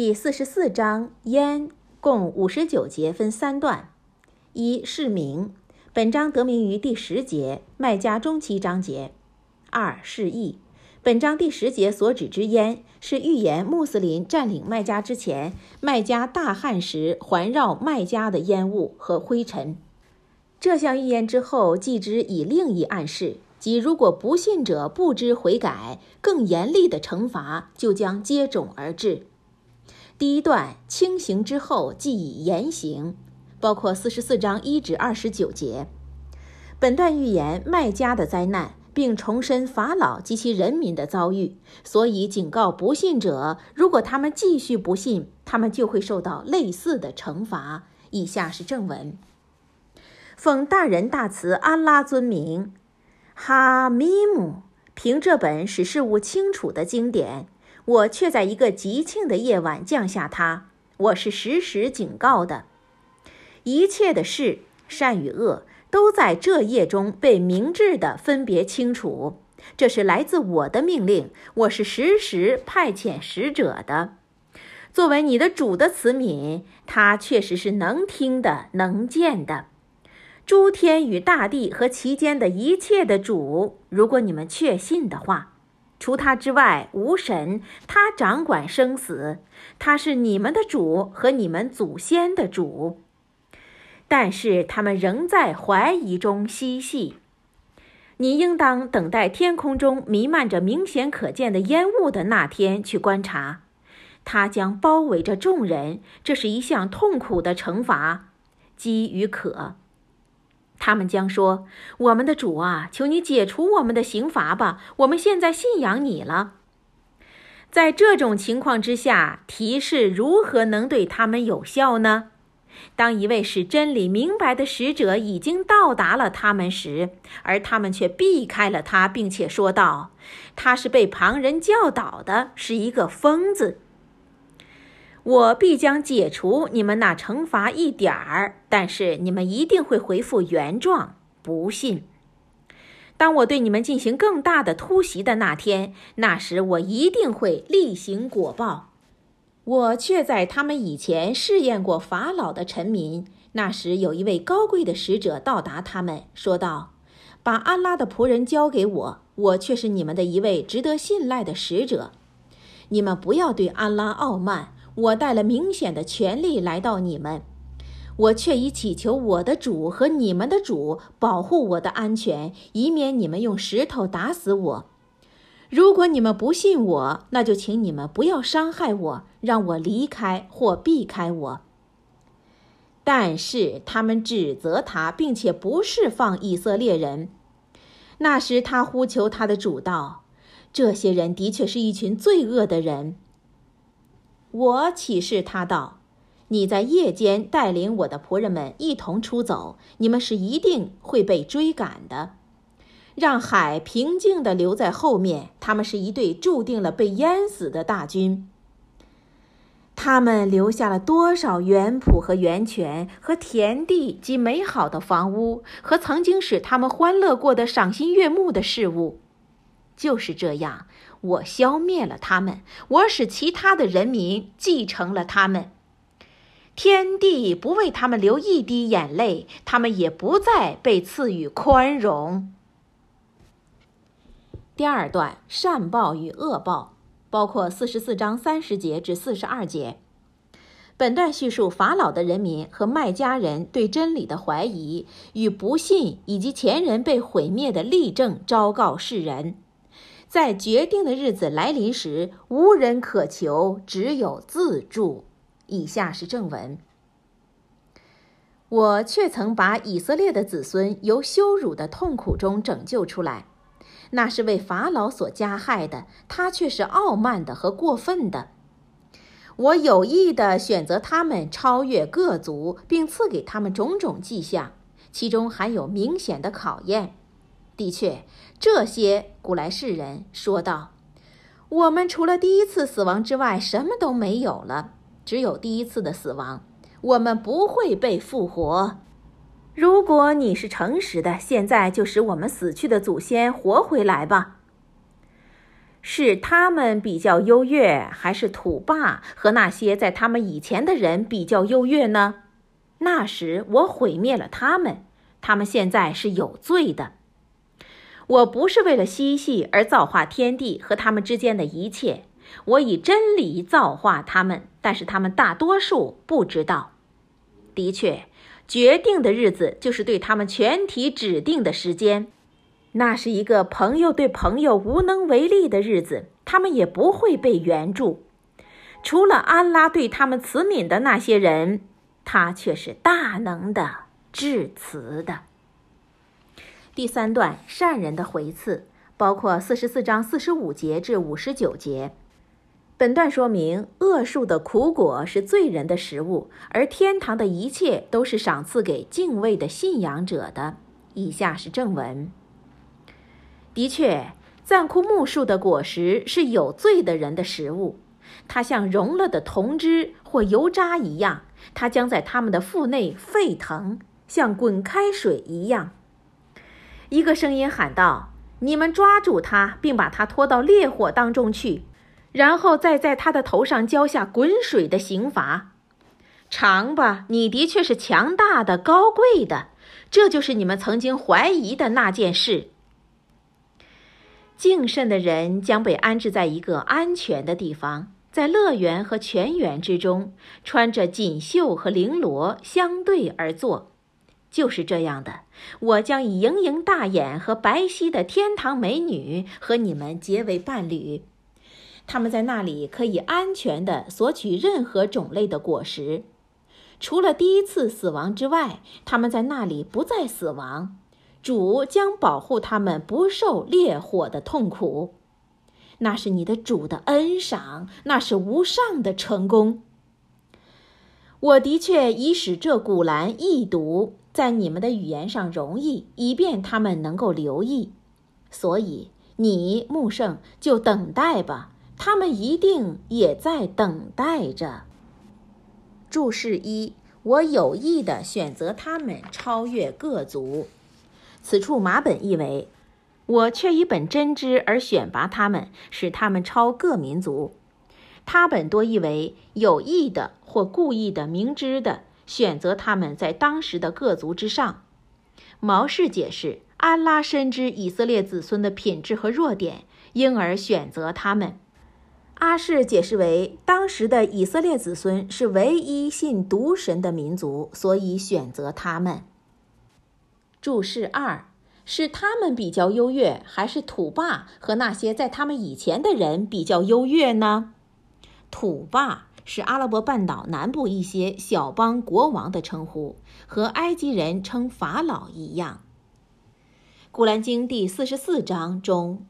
第四十四章烟，共五十九节，分三段。一是名，本章得名于第十节麦加中期章节。二是义，本章第十节所指之烟，是预言穆斯林占领麦加之前，麦加大旱时环绕麦加的烟雾和灰尘。这项预言之后，继之以另一暗示，即如果不信者不知悔改，更严厉的惩罚就将接踵而至。第一段轻刑之后，即以严刑，包括四十四章一至二十九节。本段预言麦加的灾难，并重申法老及其人民的遭遇，所以警告不信者，如果他们继续不信，他们就会受到类似的惩罚。以下是正文：奉大仁大慈安拉尊名，哈密姆，凭这本使事物清楚的经典。我却在一个吉庆的夜晚降下它。我是时时警告的，一切的事，善与恶，都在这夜中被明智的分别清楚。这是来自我的命令。我是时时派遣使者的。作为你的主的慈悯，他确实是能听的、能见的。诸天与大地和其间的一切的主，如果你们确信的话。除他之外无神，他掌管生死，他是你们的主和你们祖先的主。但是他们仍在怀疑中嬉戏。你应当等待天空中弥漫着明显可见的烟雾的那天去观察，它将包围着众人。这是一项痛苦的惩罚，饥与渴。他们将说：“我们的主啊，求你解除我们的刑罚吧！我们现在信仰你了。”在这种情况之下，提示如何能对他们有效呢？当一位使真理明白的使者已经到达了他们时，而他们却避开了他，并且说道：“他是被旁人教导的，是一个疯子。”我必将解除你们那惩罚一点儿，但是你们一定会恢复原状。不信，当我对你们进行更大的突袭的那天，那时我一定会例行果报。我却在他们以前试验过法老的臣民。那时有一位高贵的使者到达他们，说道：“把安拉的仆人交给我，我却是你们的一位值得信赖的使者。你们不要对安拉傲慢。”我带了明显的权利来到你们，我却已祈求我的主和你们的主保护我的安全，以免你们用石头打死我。如果你们不信我，那就请你们不要伤害我，让我离开或避开我。但是他们指责他，并且不释放以色列人。那时他呼求他的主道：“这些人的确是一群罪恶的人。”我启示他道：“你在夜间带领我的仆人们一同出走，你们是一定会被追赶的。让海平静地留在后面，他们是一队注定了被淹死的大军。他们留下了多少园圃和源泉，和田地及美好的房屋，和曾经使他们欢乐过的赏心悦目的事物。就是这样。”我消灭了他们，我使其他的人民继承了他们。天地不为他们流一滴眼泪，他们也不再被赐予宽容。第二段善报与恶报，包括四十四章三十节至四十二节。本段叙述法老的人民和麦加人对真理的怀疑与不信，以及前人被毁灭的例证，昭告世人。在决定的日子来临时，无人可求，只有自助。以下是正文：我却曾把以色列的子孙由羞辱的痛苦中拯救出来，那是为法老所加害的，他却是傲慢的和过分的。我有意地选择他们超越各族，并赐给他们种种迹象，其中含有明显的考验。的确，这些古来世人说道：“我们除了第一次死亡之外，什么都没有了，只有第一次的死亡。我们不会被复活。如果你是诚实的，现在就使我们死去的祖先活回来吧。”是他们比较优越，还是土霸和那些在他们以前的人比较优越呢？那时我毁灭了他们，他们现在是有罪的。我不是为了嬉戏而造化天地和他们之间的一切，我以真理造化他们，但是他们大多数不知道。的确，决定的日子就是对他们全体指定的时间。那是一个朋友对朋友无能为力的日子，他们也不会被援助。除了安拉对他们慈悯的那些人，他却是大能的、至慈的。第三段善人的回赐，包括四十四章四十五节至五十九节。本段说明，恶树的苦果是罪人的食物，而天堂的一切都是赏赐给敬畏的信仰者的。以下是正文。的确，赞枯木树的果实是有罪的人的食物，它像融了的铜汁或油渣一样，它将在他们的腹内沸腾，像滚开水一样。一个声音喊道：“你们抓住他，并把他拖到烈火当中去，然后再在他的头上浇下滚水的刑罚。尝吧，你的确是强大的、高贵的，这就是你们曾经怀疑的那件事。”敬慎的人将被安置在一个安全的地方，在乐园和泉源之中，穿着锦绣和绫罗相对而坐。就是这样的，我将以盈盈大眼和白皙的天堂美女和你们结为伴侣。他们在那里可以安全地索取任何种类的果实，除了第一次死亡之外，他们在那里不再死亡。主将保护他们不受烈火的痛苦，那是你的主的恩赏，那是无上的成功。我的确已使这古兰易读，在你们的语言上容易，以便他们能够留意。所以你穆圣就等待吧，他们一定也在等待着。注释一：我有意的选择他们，超越各族。此处马本译为：“我却以本真知而选拔他们，使他们超各民族。”他本多译为：“有意的或故意的、明知的选择他们在当时的各族之上。”毛氏解释：“安拉深知以色列子孙的品质和弱点，因而选择他们。”阿氏解释为：“当时的以色列子孙是唯一信独神的民族，所以选择他们。”注释二：是他们比较优越，还是土霸和那些在他们以前的人比较优越呢？土霸是阿拉伯半岛南部一些小邦国王的称呼，和埃及人称法老一样。古兰经第四十四章中